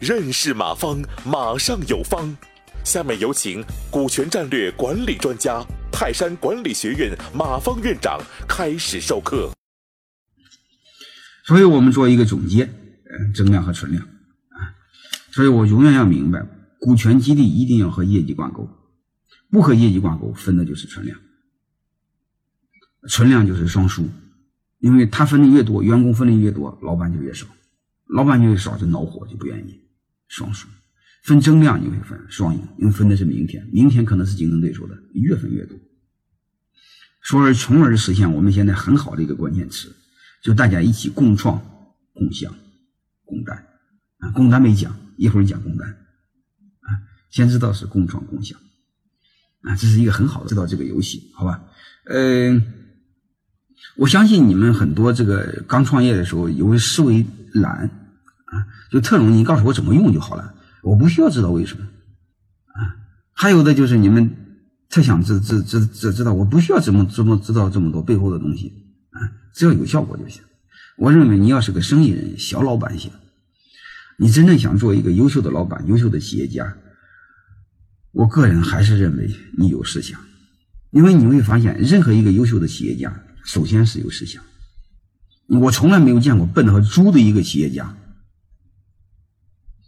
认识马方，马上有方。下面有请股权战略管理专家、泰山管理学院马方院长开始授课。所以我们做一个总结，呃，增量和存量啊。所以我永远要明白，股权激励一定要和业绩挂钩，不和业绩挂钩，分的就是存量，存量就是双输，因为他分的越多，员工分的越多，老板就越少，老板就越少就恼火，就不愿意。双输，分增量你会分双赢，因为分的是明天，明天可能是竞争对手的，你越分越多，从而从而实现我们现在很好的一个关键词，就大家一起共创、共享、共担。啊，共担没讲，一会儿讲共担。啊，先知道是共创共享。啊，这是一个很好的知道这个游戏，好吧？嗯，我相信你们很多这个刚创业的时候，也会思维懒。啊，就特容易，告诉我怎么用就好了，我不需要知道为什么。啊，还有的就是你们特想知知知知知道，我不需要怎么怎么知道这么多背后的东西啊，只要有效果就行。我认为你要是个生意人、小老板行，你真正想做一个优秀的老板、优秀的企业家，我个人还是认为你有思想，因为你会发现，任何一个优秀的企业家，首先是有思想。我从来没有见过笨的和猪的一个企业家。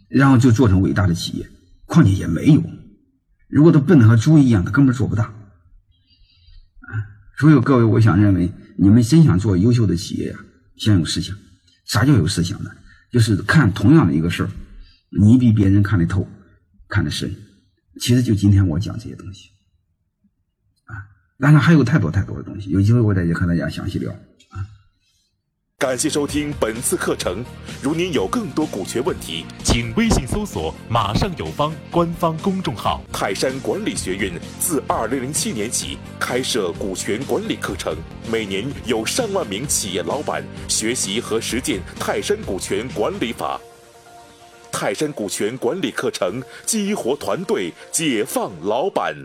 然后就做成伟大的企业，况且也没有。如果他笨的和猪一样，他根本做不大。啊，所以各位，我想认为，你们真想做优秀的企业呀，先有思想。啥叫有思想呢？就是看同样的一个事儿，你比别人看得透，看得深。其实就今天我讲这些东西，当然还有太多太多的东西，有机会我再去和大家详细聊。感谢收听本次课程。如您有更多股权问题，请微信搜索“马上有方”官方公众号。泰山管理学院自二零零七年起开设股权管理课程，每年有上万名企业老板学习和实践泰山股权管理法。泰山股权管理课程激活团队，解放老板。